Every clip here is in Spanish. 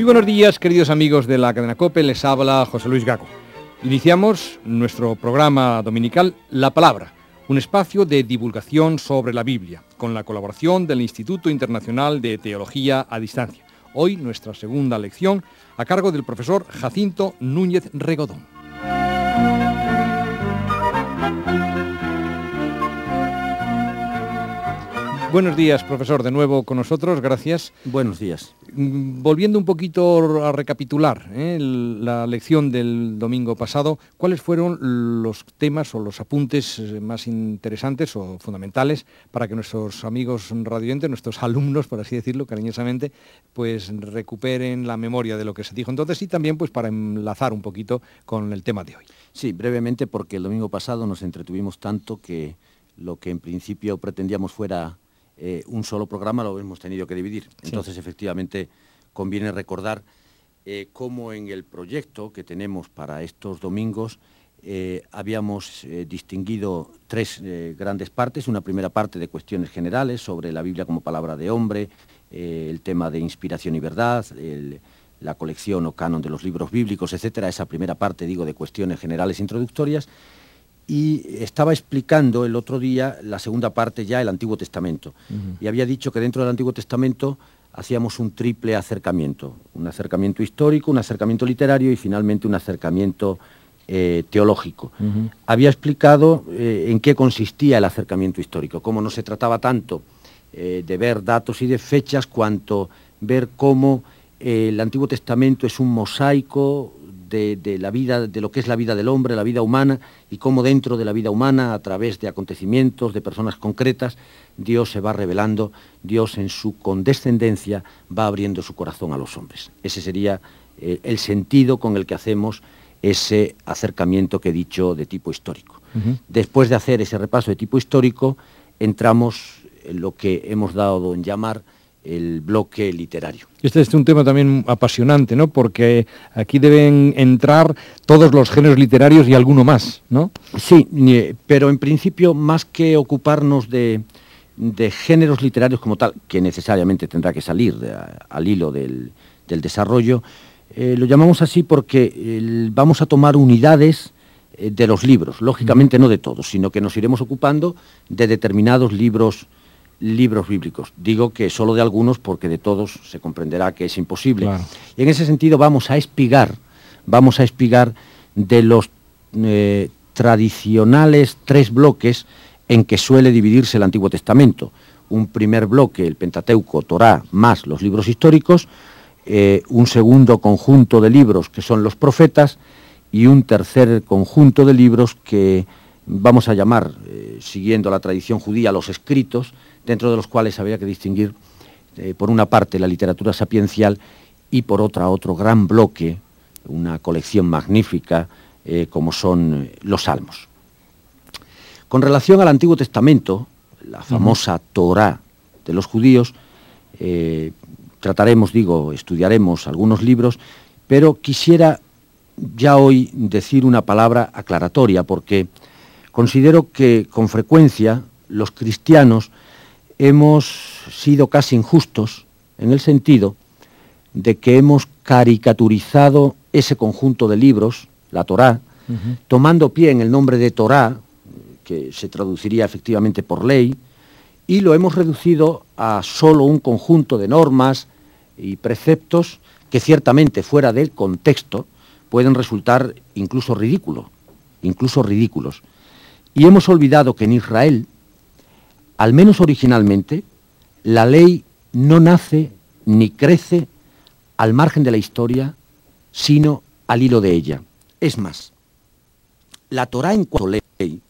Muy buenos días, queridos amigos de la cadena COPE, les habla José Luis Gago. Iniciamos nuestro programa dominical La Palabra, un espacio de divulgación sobre la Biblia, con la colaboración del Instituto Internacional de Teología a Distancia. Hoy nuestra segunda lección a cargo del profesor Jacinto Núñez Regodón. Buenos días, profesor, de nuevo con nosotros, gracias. Buenos días. Mm, volviendo un poquito a recapitular ¿eh? la lección del domingo pasado, ¿cuáles fueron los temas o los apuntes eh, más interesantes o fundamentales para que nuestros amigos radioentes, nuestros alumnos, por así decirlo cariñosamente, pues recuperen la memoria de lo que se dijo entonces y también pues para enlazar un poquito con el tema de hoy? Sí, brevemente porque el domingo pasado nos entretuvimos tanto que lo que en principio pretendíamos fuera eh, un solo programa lo hemos tenido que dividir. Entonces, efectivamente, conviene recordar eh, cómo en el proyecto que tenemos para estos domingos eh, habíamos distinguido tres grandes partes. Una primera parte de cuestiones generales sobre la Biblia como palabra de hombre, el tema de inspiración y verdad, la colección o canon de los libros bíblicos, etcétera. Esa primera parte, digo, de cuestiones generales introductorias y estaba explicando el otro día la segunda parte ya, el Antiguo Testamento. Y había dicho que dentro del Antiguo Testamento hacíamos un triple acercamiento, un acercamiento histórico, un acercamiento literario y finalmente un acercamiento eh, teológico. Había explicado eh, en qué consistía el acercamiento histórico, cómo no se trataba tanto eh, de ver datos y de fechas, cuanto ver cómo el Antiguo Testamento es un mosaico de, la vida, de lo que es la vida del hombre, la vida humana, y cómo dentro de la vida humana, a través de acontecimientos, de personas concretas, Dios se va revelando, Dios en su condescendencia va abriendo su corazón a los hombres. Ese sería eh, el sentido con el que hacemos ese acercamiento que he dicho de tipo histórico. Después de hacer ese repaso de tipo histórico, entramos en lo que hemos dado en llamar el bloque literario. Este es un tema también apasionante, ¿no? Porque aquí deben entrar todos los géneros literarios y alguno más, ¿no? Sí, pero en principio, más que ocuparnos de, géneros literarios como tal, que necesariamente tendrá que salir al hilo del, desarrollo, eh, lo llamamos así porque vamos a tomar unidades eh, de los libros, lógicamente no de todos, sino que nos iremos ocupando de determinados libros libros bíblicos. Digo que solo de algunos porque de todos se comprenderá que es imposible. Y en ese sentido vamos a espigar, vamos a espigar de los eh, tradicionales tres bloques en que suele dividirse el Antiguo Testamento. Un primer bloque, el Pentateuco, Torá, más los libros históricos, eh, un segundo conjunto de libros que son los profetas y un tercer conjunto de libros que vamos a llamar, eh, siguiendo la tradición judía, los escritos, dentro de los cuales había que distinguir, eh, por una parte, la literatura sapiencial y por otra, otro gran bloque, una colección magnífica, eh, como son eh, los salmos. Con relación al Antiguo Testamento, la famosa Torá de los judíos, trataremos, digo, estudiaremos algunos libros, pero quisiera ya hoy decir una palabra aclaratoria, porque considero que con frecuencia los cristianos hemos sido casi injustos en el sentido de que hemos caricaturizado ese conjunto de libros, la Torá, tomando pie en el nombre de Torá, que se traduciría efectivamente por ley, y lo hemos reducido a solo un conjunto de normas y preceptos que ciertamente fuera del contexto pueden resultar incluso ridículos, incluso ridículos. Y hemos olvidado que en Israel al menos originalmente, la ley no nace ni crece al margen de la historia, sino al hilo de ella. Es más, la Torah en cuanto ley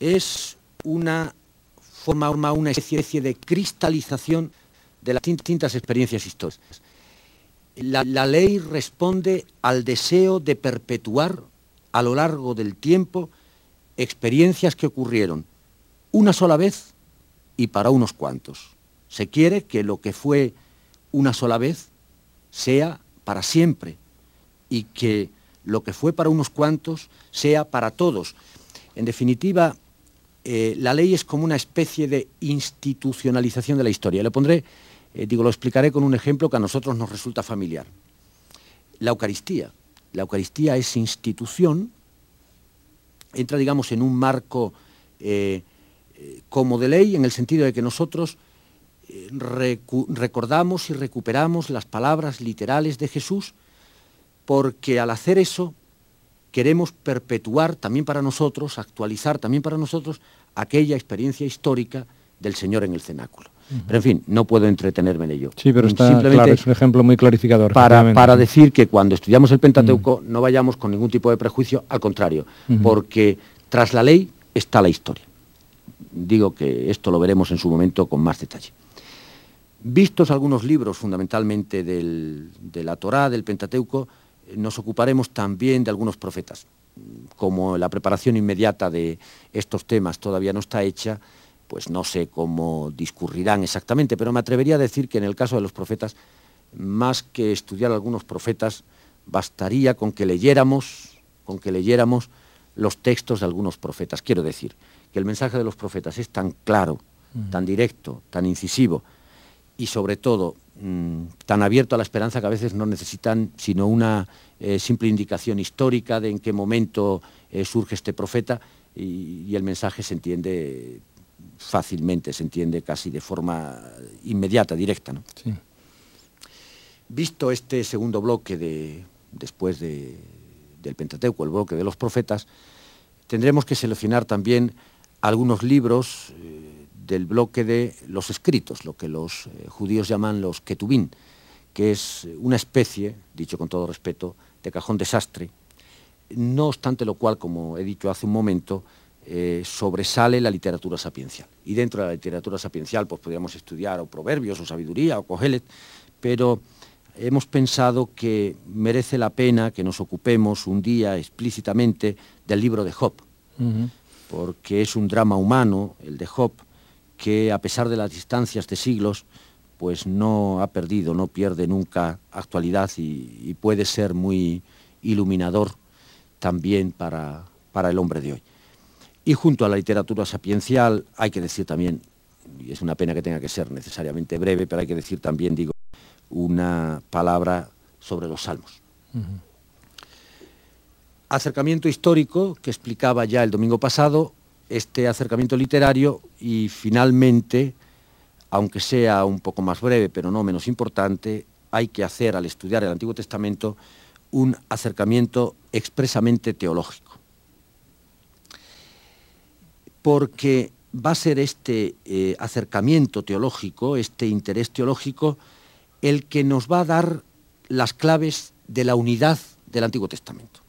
es una forma, una especie de cristalización de las distintas experiencias históricas. La, ley responde al deseo de perpetuar a lo largo del tiempo experiencias que ocurrieron una sola vez y para unos cuantos. Se quiere que lo que fue una sola vez sea para siempre y que lo que fue para unos cuantos sea para todos. En definitiva, eh, la ley es como una especie de institucionalización de la historia. Le pondré Eh, digo, lo explicaré con un ejemplo que a nosotros nos resulta familiar. La Eucaristía. La Eucaristía es institución, entra, digamos, en un marco eh, eh, como de ley, en el sentido de que nosotros recordamos y recuperamos las palabras literales de Jesús, porque al hacer eso queremos perpetuar también para nosotros, actualizar también para nosotros aquella experiencia histórica del Señor en el cenáculo. Pero en fin, no puedo entretenerme en ello. Sí, pero está Simplemente es un ejemplo muy clarificador. Para, para decir que cuando estudiamos el Pentateuco no vayamos con ningún tipo de prejuicio, al contrario, porque tras la ley está la historia. Digo que esto lo veremos en su momento con más detalle. Vistos algunos libros fundamentalmente de la Torá, del Pentateuco, nos ocuparemos también de algunos profetas. Como la preparación inmediata de estos temas todavía no está hecha, pues no sé cómo discurrirán exactamente, pero me atrevería a decir que en el caso de los profetas, más que estudiar algunos profetas, bastaría con que leyéramos, con que leyéramos los textos de algunos profetas. Quiero decir que el mensaje de los profetas es tan claro, tan directo, tan incisivo y sobre todo Mm, tan abierto a la esperanza que a veces no necesitan sino una eh, simple indicación histórica de en qué momento eh, surge este profeta y, el mensaje se entiende fácilmente, se entiende casi de forma inmediata, directa. Visto este segundo bloque de, después del Pentateuco, el bloque de los profetas, tendremos que seleccionar también algunos libros. Eh, del bloque de los escritos, lo que los eh, judíos llaman los ketubín, que es una especie, dicho con todo respeto, de cajón desastre, no obstante lo cual, como he dicho hace un momento, eh, sobresale la literatura sapiencial. Y dentro de la literatura sapiencial pues podríamos estudiar o proverbios o sabiduría o cogelet, pero hemos pensado que merece la pena que nos ocupemos un día explícitamente del libro de Job, porque es un drama humano, el de Job, que a pesar de las distancias de siglos, pues no ha perdido, no pierde nunca actualidad y, puede ser muy iluminador también para, para el hombre de hoy. Y junto a la literatura sapiencial hay que decir también, y es una pena que tenga que ser necesariamente breve, pero hay que decir también, digo, una palabra sobre los salmos. Acercamiento histórico que explicaba ya el domingo pasado, este acercamiento literario y finalmente, aunque sea un poco más breve, pero no menos importante, hay que hacer al estudiar el Antiguo Testamento un acercamiento expresamente teológico. Porque va a ser este eh, acercamiento teológico, este interés teológico, el que nos va a dar las claves de la unidad del Antiguo Testamento.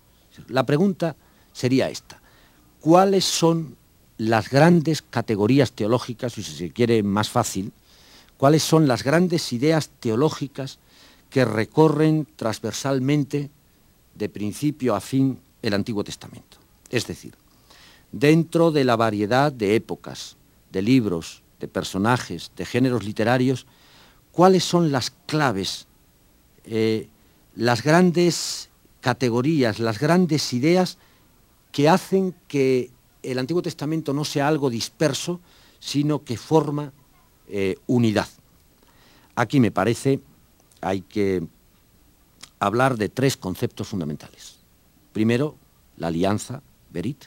La pregunta sería esta. ¿Cuáles son las grandes categorías teológicas, y si se quiere más fácil, cuáles son las grandes ideas teológicas que recorren transversalmente de principio a fin el Antiguo Testamento. Es decir, dentro de la variedad de épocas, de libros, de personajes, de géneros literarios, cuáles son las claves, eh, las grandes categorías, las grandes ideas que hacen que el Antiguo Testamento no sea algo disperso, sino que forma eh, unidad. Aquí me parece hay que hablar de tres conceptos fundamentales. Primero, la alianza, Berit.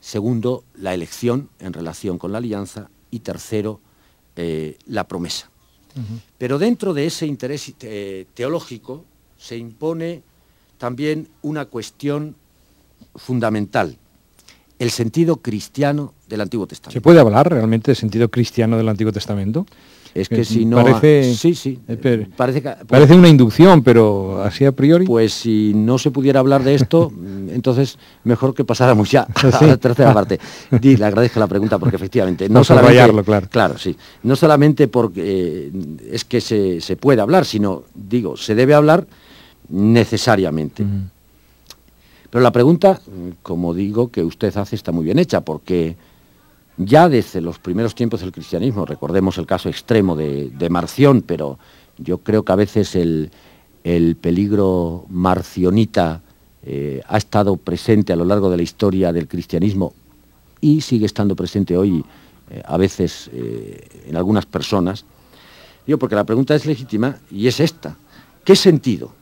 Segundo, la elección en relación con la alianza. Y tercero, eh, la promesa. Pero dentro de ese interés eh, teológico se impone también una cuestión fundamental el sentido cristiano del Antiguo Testamento. ¿Se puede hablar realmente del sentido cristiano del Antiguo Testamento? Es que si no... Parece, sí, sí. Eh, parece, parece una inducción, pero así a priori... Pues si no se pudiera hablar de esto, entonces mejor que pasáramos ya a la tercera parte. le agradezco la pregunta porque efectivamente... No, solamente, claro. Claro, sí. No solamente porque eh, es que se, se, puede hablar, sino, digo, se debe hablar necesariamente. Pero la pregunta, como digo, que usted hace está muy bien hecha, porque ya desde los primeros tiempos del cristianismo, recordemos el caso extremo de, Marción, pero yo creo que a veces el, peligro marcionita eh, ha estado presente a lo largo de la historia del cristianismo y sigue estando presente hoy eh, a veces eh, en algunas personas, Digo, porque la pregunta es legítima y es esta. ¿Qué sentido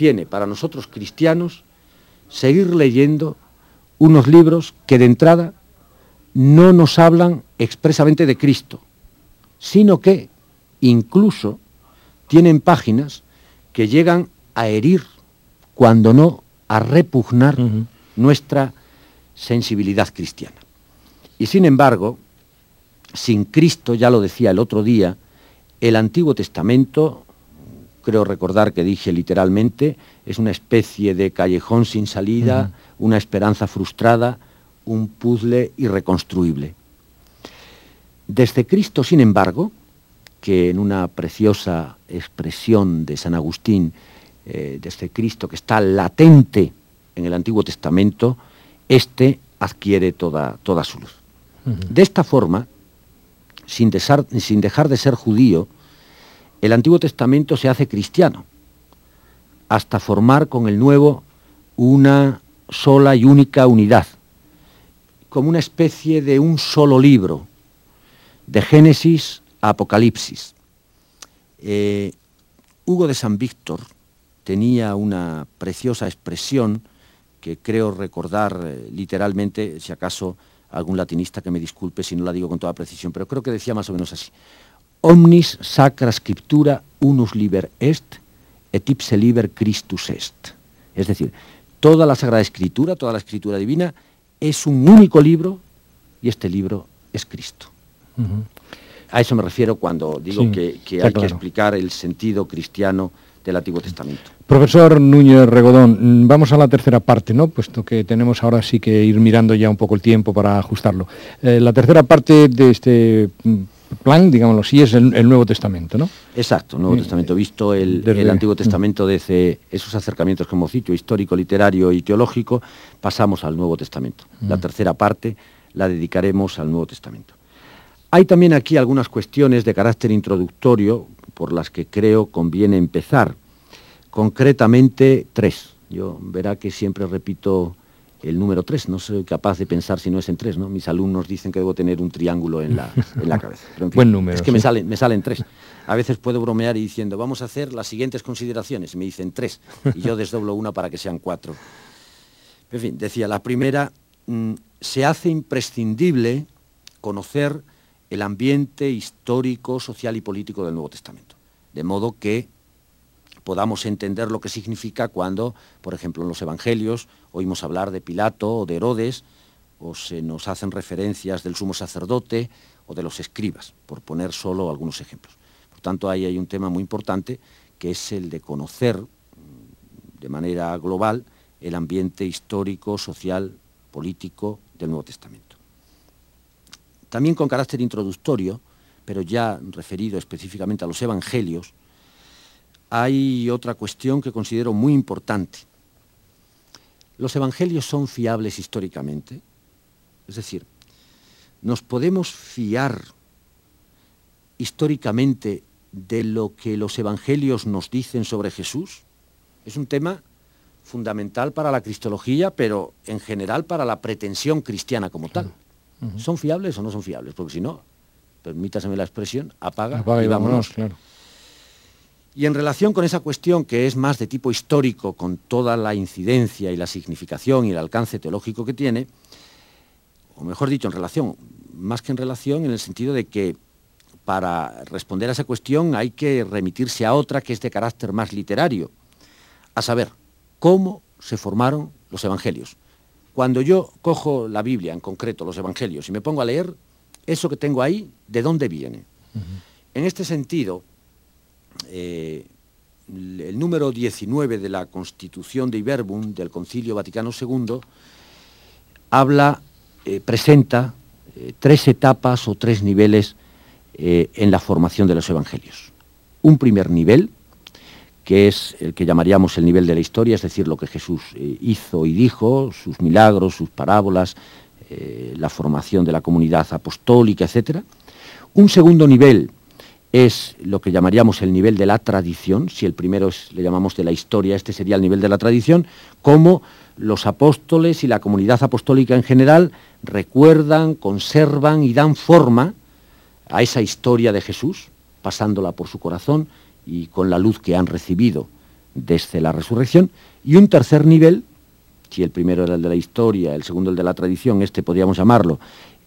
tiene para nosotros cristianos seguir leyendo unos libros que de entrada no nos hablan expresamente de Cristo, sino que incluso tienen páginas que llegan a herir, cuando no a repugnar nuestra sensibilidad cristiana. Y sin embargo, sin Cristo, ya lo decía el otro día, el Antiguo Testamento, creo recordar que dije literalmente, es una especie de callejón sin salida, una esperanza frustrada, un puzzle irreconstruible. Desde Cristo, sin embargo, que en una preciosa expresión de San Agustín, eh, desde Cristo que está latente en el Antiguo Testamento, éste adquiere toda, toda su luz. De esta forma, sin, sin dejar de ser judío, el Antiguo Testamento se hace cristiano, hasta formar con el Nuevo una sola y única unidad, como una especie de un solo libro, de Génesis a Apocalipsis. Eh, Hugo de San Víctor tenía una preciosa expresión que creo recordar eh, literalmente, si acaso algún latinista que me disculpe si no la digo con toda precisión, pero creo que decía más o menos así. Omnis sacra scriptura unus liber est, et ipse liber Christus est. Es decir, toda la Sagrada Escritura, toda la Escritura Divina, es un único libro y este libro es Cristo. A eso me refiero cuando digo que, hay que explicar el sentido cristiano del Antiguo Testamento. Profesor Núñez Regodón, vamos a la tercera parte, ¿no? Puesto que tenemos ahora sí que ir mirando ya un poco el tiempo para ajustarlo. Eh, la tercera parte de este mm, plan, digámoslo así, es el, Nuevo Testamento, ¿no? Exacto, Nuevo eh, Testamento, visto el, Antiguo mm. Testamento desde esos acercamientos como sitio histórico, literario y teológico, pasamos al Nuevo Testamento. La mm. tercera parte la dedicaremos al Nuevo Testamento. Hay también aquí algunas cuestiones de carácter introductorio por las que creo conviene empezar, concretamente tres. Yo verá que siempre repito el número 3. No soy capaz de pensar si no es en 3, ¿no? Mis alumnos dicen que debo tener un triángulo en la, cabeza. Buen número. Es que me, salen, me salen 3. A veces puedo bromear y diciendo, vamos a hacer las siguientes consideraciones. Y me dicen 3. Y yo desdoblo una para que sean 4. En fin, decía, la primera, mm, se hace imprescindible conocer el ambiente histórico, social y político del Nuevo Testamento. De modo que podamos entender lo que significa cuando, por ejemplo, en los Evangelios oímos hablar de Pilato o de Herodes, o se nos hacen referencias del sumo sacerdote o de los escribas, por poner solo algunos ejemplos. Por tanto, ahí hay un tema muy importante que es el de conocer mm, de manera global el ambiente histórico, social, político del Nuevo Testamento. También con carácter introductorio, pero ya referido específicamente a los Evangelios, hay otra cuestión que considero muy importante. ¿Los evangelios son fiables históricamente? Es decir, ¿nos podemos fiar históricamente de lo que los evangelios nos dicen sobre Jesús? Es un tema fundamental para la cristología, pero en general para la pretensión cristiana como tal. ¿Son fiables o no son fiables? Porque si no, permítaseme la expresión, apaga, y, vámonos. Claro. Y en relación con esa cuestión que es más de tipo histórico, con toda la incidencia y la significación y el alcance teológico que tiene, o mejor dicho, en relación, más que en relación, en el sentido de que para responder a esa cuestión hay que remitirse a otra que es de carácter más literario, a saber, cómo se formaron los evangelios. Cuando yo cojo la Biblia, en concreto los evangelios, y me pongo a leer, eso que tengo ahí, ¿de dónde viene? En este sentido, eh, el número 19 de la Constitución de Iberbum del Concilio Vaticano II habla, eh, presenta eh, tres etapas o tres niveles en la formación de los evangelios. Un primer nivel, que es el que llamaríamos el nivel de la historia, es decir, lo que Jesús hizo y dijo, sus milagros, sus parábolas, la formación de la comunidad apostólica, etc. Un segundo nivel, es lo que llamaríamos el nivel de la tradición, si el primero es, le llamamos de la historia, este sería el nivel de la tradición, cómo los apóstoles y la comunidad apostólica en general recuerdan, conservan y dan forma a esa historia de Jesús, pasándola por su corazón y con la luz que han recibido desde la resurrección. Y un tercer nivel, si el primero era el de la historia, el segundo el de la tradición, este podríamos llamarlo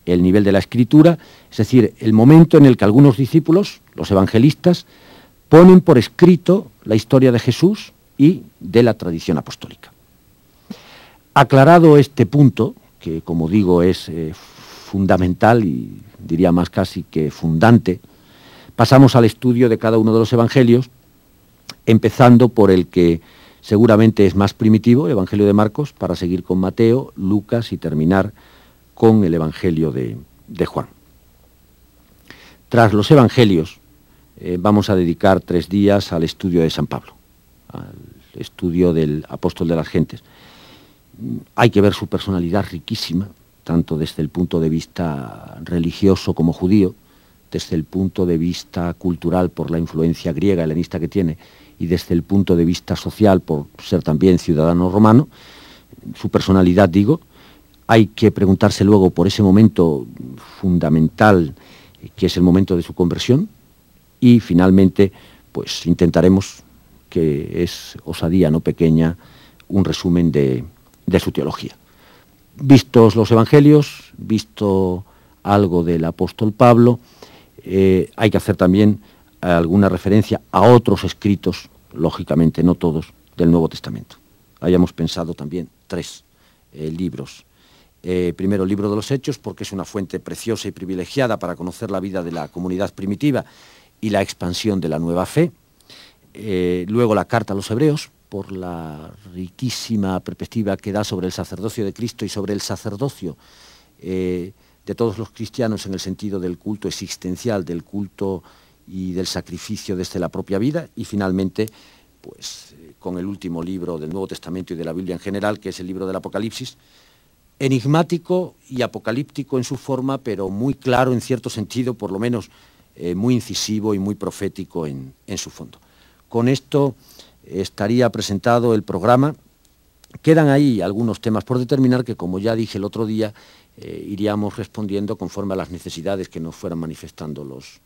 el nivel de la escritura, es decir, el momento en el que algunos discípulos, los evangelistas, ponen por escrito la historia de Jesús y de la tradición apostólica. Aclarado este punto, que como digo es eh, fundamental y diría más casi que fundante, pasamos al estudio de cada uno de los evangelios, empezando por el que seguramente es más primitivo, el Evangelio de Marcos, para seguir con Mateo, Lucas y terminar con el Evangelio de, Juan. Tras los Evangelios, eh, vamos a dedicar tres días al estudio de San Pablo, al estudio del apóstol de las gentes. Hay que ver su personalidad riquísima, tanto desde el punto de vista religioso como judío, desde el punto de vista cultural por la influencia griega helenista que tiene y desde el punto de vista social por ser también ciudadano romano, su personalidad digo, hay que preguntarse luego por ese momento fundamental que es el momento de su conversión y finalmente pues intentaremos que es osadía no pequeña un resumen de, su teología. Vistos los evangelios, visto algo del apóstol Pablo, eh, hay que hacer también alguna referencia a otros escritos, lógicamente no todos, del Nuevo Testamento. Hayamos pensado también tres eh, libros eh, primero el libro de los Hechos, porque es una fuente preciosa y privilegiada para conocer la vida de la comunidad primitiva y la expansión de la nueva fe. Eh, luego la carta a los Hebreos, por la riquísima perspectiva que da sobre el sacerdocio de Cristo y sobre el sacerdocio eh, de todos los cristianos en el sentido del culto existencial, del culto y del sacrificio desde la propia vida. Y finalmente, pues con el último libro del Nuevo Testamento y de la Biblia en general, que es el libro del Apocalipsis, enigmático y apocalíptico en su forma, pero muy claro en cierto sentido, por lo menos eh, muy incisivo y muy profético en, su fondo. Con esto estaría presentado el programa. Quedan ahí algunos temas por determinar que, como ya dije el otro día, eh, iríamos respondiendo conforme a las necesidades que nos fueran manifestando los,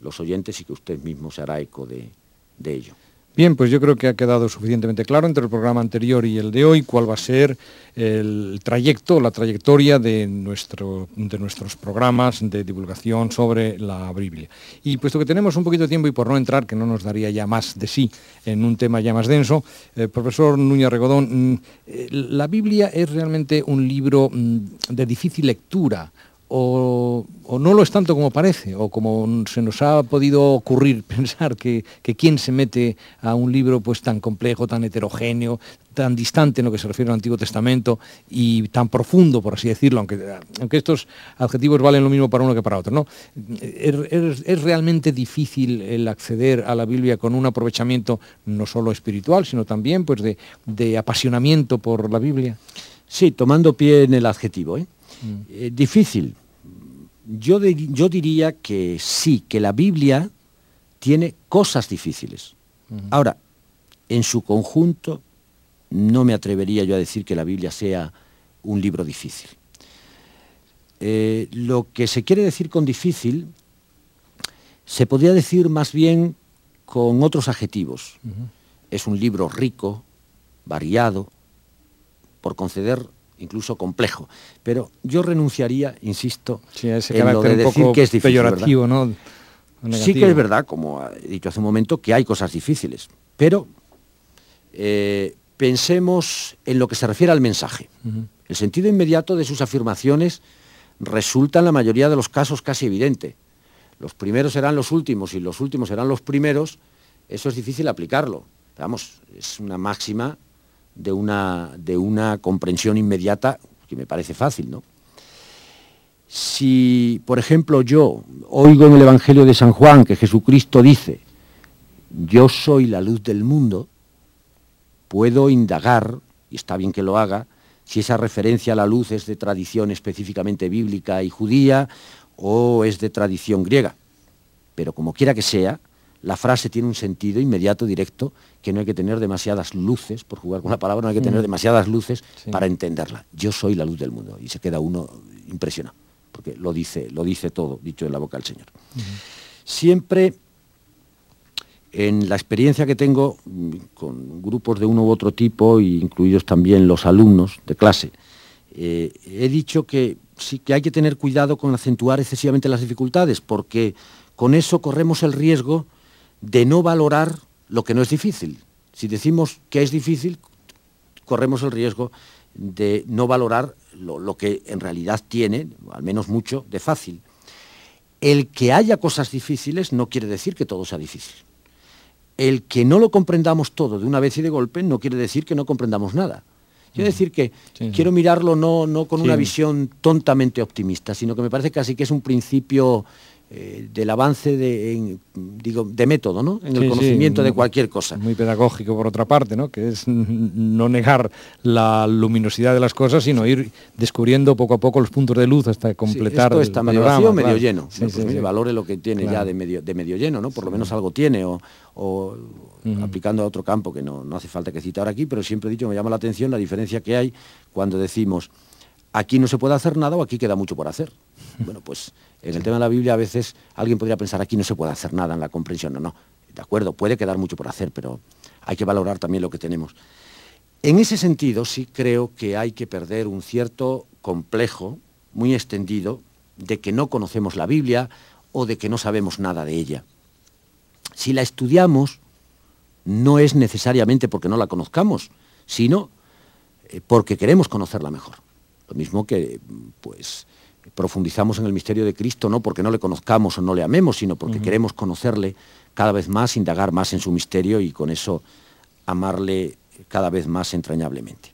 los oyentes y que usted mismo se hará eco de ello. Bien, pues yo creo que ha quedado suficientemente claro entre el programa anterior y el de hoy cuál va a ser el trayecto, la trayectoria de, nuestro, de nuestros programas de divulgación sobre la Biblia. Y puesto que tenemos un poquito de tiempo y por no entrar, que no nos daría ya más de sí en un tema ya más denso, eh, profesor Núñez Regodón, mm, eh, la Biblia es realmente un libro mm, de difícil lectura o, no lo es tanto como parece, o como se nos ha podido ocurrir pensar que, que se mete a un libro pues tan complejo, tan heterogéneo, tan distante en lo que se refiere al Antiguo Testamento y tan profundo, por así decirlo, aunque, aunque estos adjetivos valen lo mismo para uno que para otro. ¿no? Es, realmente difícil el acceder a la Biblia con un aprovechamiento no solo espiritual, sino también pues, de, de apasionamiento por la Biblia. Sí, tomando pie en el adjetivo. ¿eh? Eh, difícil. Yo, yo, diría que sí, que la Biblia tiene cosas difíciles. Ahora, en su conjunto, no me atrevería yo a decir que la Biblia sea un libro difícil. Eh, lo que se quiere decir con difícil se podría decir más bien con otros adjetivos. Es un libro rico, variado, por conceder incluso complejo. Pero yo renunciaría, insisto, en lo de decir que es difícil. ¿no? Sí que es verdad, como he dicho hace un momento, que hay cosas difíciles. Pero eh, pensemos en lo que se refiere al mensaje. El sentido inmediato de sus afirmaciones resulta en la mayoría de los casos casi evidente. Los primeros serán los últimos y los últimos serán los primeros. Eso es difícil aplicarlo. Vamos, es una máxima de una, de una comprensión inmediata que me parece fácil, ¿no? Si, por ejemplo, yo oigo en el Evangelio de San Juan que Jesucristo dice, yo soy la luz del mundo, puedo indagar, y está bien que lo haga, si esa referencia a la luz es de tradición específicamente bíblica y judía o es de tradición griega. Pero como quiera que sea, la frase tiene un sentido inmediato, directo, que no hay que tener demasiadas luces, por jugar con la palabra, no hay que tener mm. demasiadas luces para entenderla. Yo soy la luz del mundo y se queda uno impresionado, porque lo dice, lo dice todo, dicho en la boca del Señor. Siempre en la experiencia que tengo mm, con grupos de uno u otro tipo, incluidos también los alumnos de clase, eh, he dicho que sí que hay que tener cuidado con acentuar excesivamente las dificultades, porque con eso corremos el riesgo de no valorar lo que no es difícil. Si decimos que es difícil, corremos el riesgo de no valorar lo, que en realidad tiene, al menos mucho, de fácil. El que haya cosas difíciles no quiere decir que todo sea difícil. El que no lo comprendamos todo de una vez y de golpe no quiere decir que no comprendamos nada. Quiero decir que quiero mirarlo no, no con una visión tontamente optimista, sino que me parece casi que es un principio eh, del avance de, digo, de método, ¿no? En el conocimiento de cualquier cosa. Muy pedagógico por otra parte, ¿no? Que es no negar la luminosidad de las cosas, sino ir descubriendo poco a poco los puntos de luz hasta completar. esto está medio vacío, medio lleno. Pues valore lo que tiene ya de medio, de medio lleno, ¿no? Por lo menos algo tiene, o, aplicando a otro campo que no, no hace falta que citar aquí, pero siempre he dicho, me llama la atención la diferencia que hay cuando decimos aquí no se puede hacer nada o aquí queda mucho por hacer. Bueno, pues en el tema de la Biblia a veces alguien podría pensar aquí no se puede hacer nada en la comprensión. No, no, de acuerdo, puede quedar mucho por hacer, pero hay que valorar también lo que tenemos. En ese sentido sí creo que hay que perder un cierto complejo muy extendido de que no conocemos la Biblia o de que no sabemos nada de ella. Si la estudiamos, no es necesariamente porque no la conozcamos, sino eh, porque queremos conocerla mejor. Lo mismo que, pues, profundizamos en el misterio de Cristo no porque no le conozcamos o no le amemos, sino porque queremos conocerle cada vez más, indagar más en su misterio y con eso amarle cada vez más entrañablemente.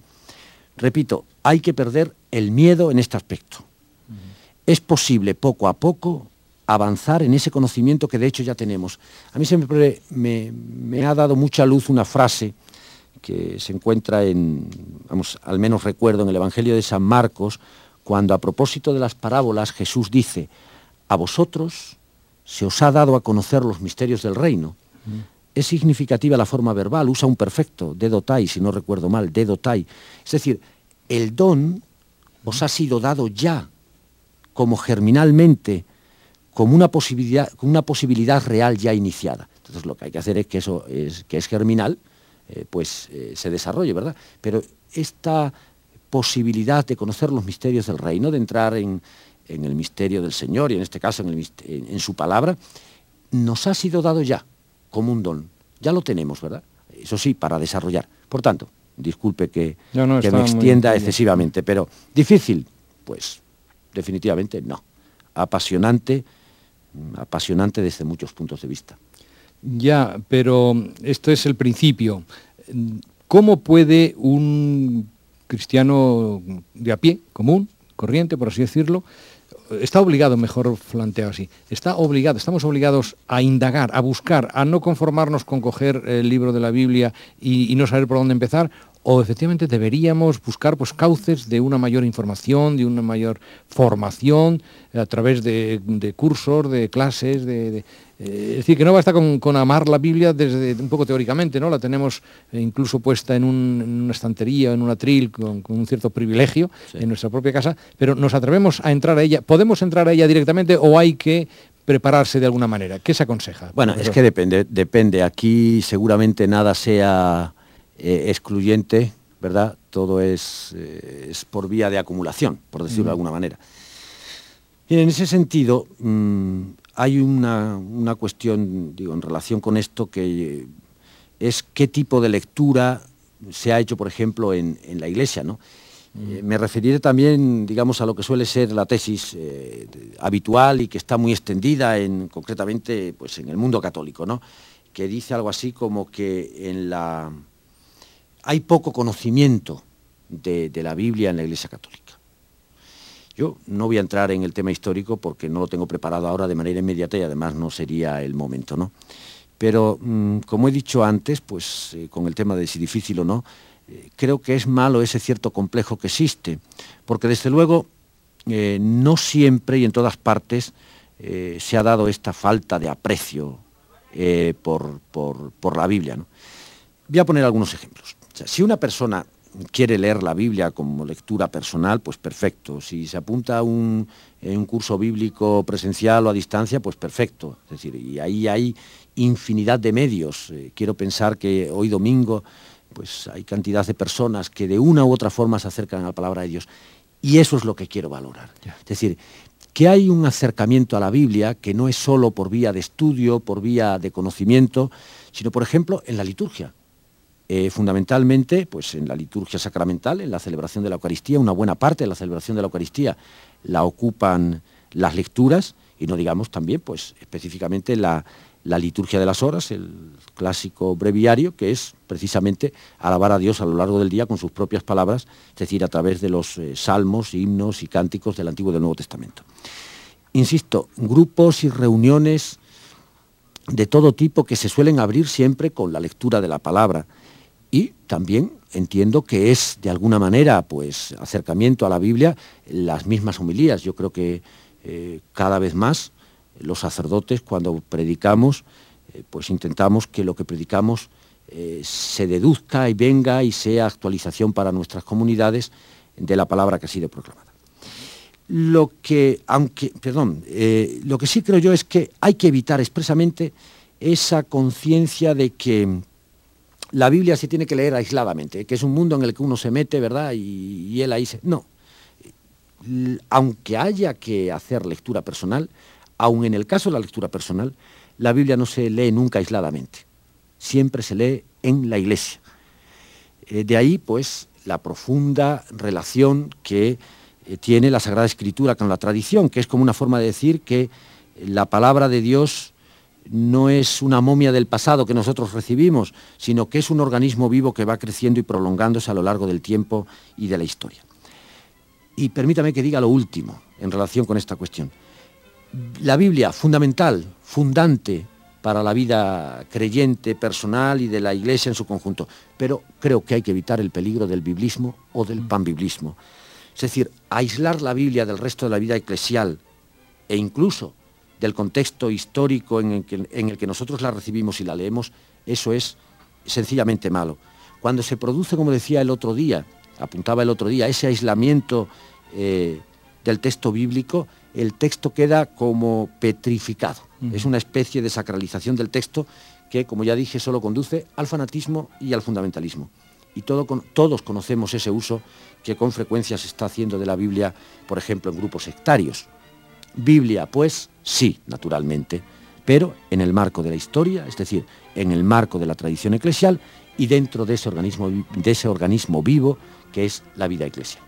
Repito, hay que perder el miedo en este aspecto. Es posible poco a poco avanzar en ese conocimiento que de hecho ya tenemos. A mí siempre me, me ha dado mucha luz una frase que se encuentra en, vamos, al menos recuerdo en el Evangelio de San Marcos, cuando a propósito de las parábolas Jesús dice, a vosotros se os ha dado a conocer los misterios del reino. Es significativa la forma verbal, usa un perfecto, dedotai, si no recuerdo mal, dedotai. Es decir, el don os ha sido dado ya, como germinalmente, como una posibilidad, una posibilidad real ya iniciada. Entonces lo que hay que hacer es que eso es, que es germinal, eh, pues eh, se desarrolle, ¿verdad? Pero esta posibilidad de conocer los misterios del reino, de entrar en, el misterio del Señor y en este caso en, su palabra, nos ha sido dado ya como un don. Ya lo tenemos, ¿verdad? Eso sí, para desarrollar. Por tanto, disculpe que, me extienda excesivamente, pero difícil, pues definitivamente no. Apasionante, apasionante desde muchos puntos de vista. Ya, pero esto es el principio. ¿Cómo puede un cristiano de a pie, común, corriente, por así decirlo, está obligado, mejor planteado así, está obligado, estamos obligados a indagar, a buscar, a no conformarnos con coger el libro de la Biblia y, no saber por dónde empezar, o efectivamente deberíamos buscar pues, cauces de una mayor información, de una mayor formación a través de, cursos, de clases, de, eh, es decir, que no basta con, amar la Biblia desde un poco teóricamente, ¿no? La tenemos eh, incluso puesta en, una estantería, en una tril, con, un cierto privilegio en nuestra propia casa, pero nos atrevemos a entrar a ella. ¿Podemos entrar a ella directamente o hay que prepararse de alguna manera? ¿Qué se aconseja? Bueno, es que depende, depende. Aquí seguramente nada sea eh, excluyente, ¿verdad? Todo es, es, por vía de acumulación, por decirlo de alguna manera. Y en ese sentido, mm, hay una, cuestión, digo, en relación con esto que es qué tipo de lectura se ha hecho, por ejemplo, en, la Iglesia, ¿no? Mm. Eh, me referiré también, digamos, a lo que suele ser la tesis eh, habitual y que está muy extendida en, concretamente, pues, en el mundo católico, ¿no? Que dice algo así como que en la hay poco conocimiento de la Biblia en la Iglesia Católica. Yo no voy a entrar en el tema histórico porque no lo tengo preparado ahora de manera inmediata y además no sería el momento, ¿no? Pero mm, como he dicho antes, pues eh, con el tema de si difícil o no, eh, creo que es malo ese cierto complejo que existe, porque desde luego eh, no siempre y en todas partes se ha dado esta falta de aprecio por, la Biblia. ¿no? Voy a poner algunos ejemplos. si una persona quiere leer la Biblia como lectura personal, pues perfecto. Si se apunta a un, un curso bíblico presencial o a distancia, pues perfecto. Es decir, y ahí hay infinidad de medios. Eh, quiero pensar que hoy domingo pues hay cantidad de personas que de una u otra forma se acercan a la palabra de Dios. Y eso es lo que quiero valorar. Es decir, que hay un acercamiento a la Biblia que no es solo por vía de estudio, por vía de conocimiento, sino, por ejemplo, en la liturgia. Eh, fundamentalmente, pues en la liturgia sacramental, en la celebración de la Eucaristía, una buena parte de la celebración de la Eucaristía la ocupan las lecturas y no digamos también, pues específicamente la, liturgia de las horas, el clásico breviario, que es precisamente alabar a Dios a lo largo del día con sus propias palabras, es decir, a través de los eh, salmos, himnos y cánticos del Antiguo y del Nuevo Testamento. Insisto, grupos y reuniones de todo tipo que se suelen abrir siempre con la lectura de la palabra y también entiendo que es de alguna manera pues acercamiento a la Biblia las mismas homilías. Yo creo que eh, cada vez más los sacerdotes cuando predicamos eh, pues intentamos que lo que predicamos eh, se deduzca y venga y sea actualización para nuestras comunidades de la palabra que ha sido proclamada. Lo que, aunque, perdón, lo que sí creo yo es que hay que evitar expresamente esa conciencia de que la Biblia se tiene que leer aisladamente, que es un mundo en el que uno se mete, ¿verdad? Y, él ahí se... No. Aunque haya que hacer lectura personal, aun en el caso de la lectura personal, la Biblia no se lee nunca aisladamente. Siempre se lee en la iglesia. Eh, de ahí, pues, la profunda relación que eh, tiene la Sagrada Escritura con la tradición, que es como una forma de decir que la palabra de Dios no es una momia del pasado que nosotros recibimos, sino que es un organismo vivo que va creciendo y prolongándose a lo largo del tiempo y de la historia. Y permítame que diga lo último en relación con esta cuestión. La Biblia, fundamental, fundante para la vida creyente, personal y de la Iglesia en su conjunto, pero creo que hay que evitar el peligro del biblismo o del panbiblismo. Es decir, aislar la Biblia del resto de la vida eclesial e incluso del contexto histórico en el, que, nosotros la recibimos y la leemos, eso es sencillamente malo. Cuando se produce, como decía el otro día, apuntaba el otro día, ese aislamiento eh, del texto bíblico, el texto queda como petrificado. Es una especie de sacralización del texto que, como ya dije, solo conduce al fanatismo y al fundamentalismo. Y todos conocemos ese uso que con frecuencia se está haciendo de la Biblia, por ejemplo, en grupos sectarios. Biblia, pues sí, naturalmente, pero en el marco de la historia, es decir, en el marco de la tradición eclesial y dentro de ese organismo, de ese organismo vivo que es la vida eclesial.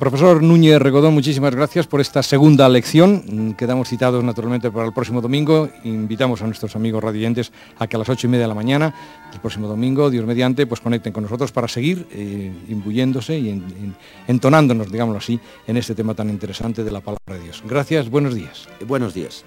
Profesor Núñez Regodón, muchísimas gracias por esta segunda lección. Quedamos citados naturalmente para el próximo domingo. Invitamos a nuestros amigos radiantes a que a las ocho y media de la mañana, el próximo domingo, Dios mediante, pues conecten con nosotros para seguir eh, imbuyéndose y entonándonos, digámoslo así, en este tema tan interesante de la palabra de Dios. Gracias, buenos días. Buenos días.